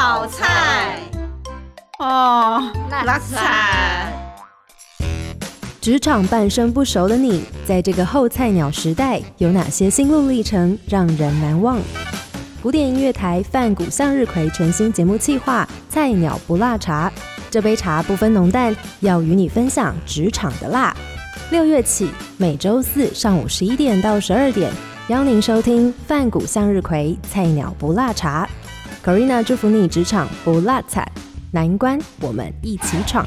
好菜哦，辣菜。职场半生不熟的你，在这个后菜鸟时代，有哪些心路历程让人难忘？古典音乐台泛谷向日葵全新节目企划《菜鸟不辣茶》，这杯茶不分浓淡，要与你分享职场的辣。六月起，每周四上午十一点到十二点，邀您收听泛谷向日葵菜鸟不辣茶。Corina 祝福你职场不落惨，难关我们一起闯。